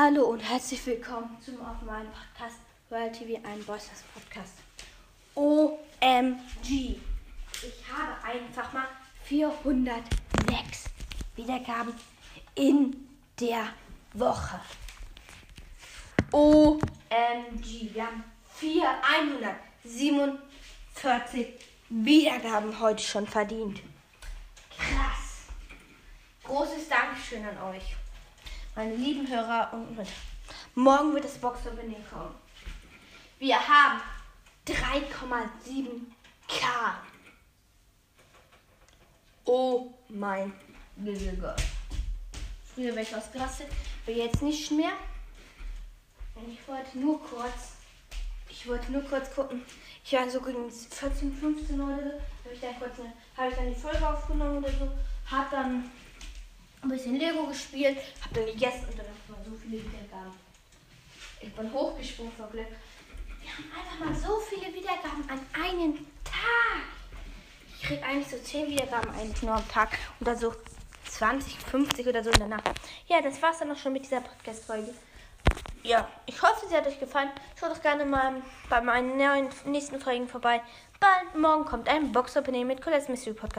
Hallo und herzlich willkommen zum auf meinem Podcast Royal TV, ein Voices Podcast. OMG. Ich habe einfach mal 406 Wiedergaben in der Woche. OMG. Wir haben 4, 147 Wiedergaben heute schon verdient. Krass. Großes Dankeschön an euch meine lieben Hörer und mit. Morgen wird das Box-Opening kommen. Wir haben 3,7k. Oh mein Gott. Früher wäre ich ausgerastet, aber jetzt nicht mehr. Und ich wollte nur kurz, ich wollte nur kurz gucken. Ich war so gegen 14, 15 oder so. Habe ich dann kurz eine, habe ich dann die Folge aufgenommen oder so. Hab dann ein bisschen Lego gespielt, hab dann gegessen und dann hat man so viele Wiedergaben. Ich bin hochgesprungen vor Glück. Wir haben einfach mal so viele Wiedergaben an einem Tag. Ich krieg eigentlich so 10 Wiedergaben eigentlich nur am Tag oder so 20, 50 oder so in der Nacht. Ja, das war's dann auch schon mit dieser Podcast-Folge. Ja, ich hoffe, sie hat euch gefallen. Schaut doch gerne mal bei meinen nächsten Folgen vorbei. Bald morgen kommt ein Box-Opening mit Colette's Mystery Podcast.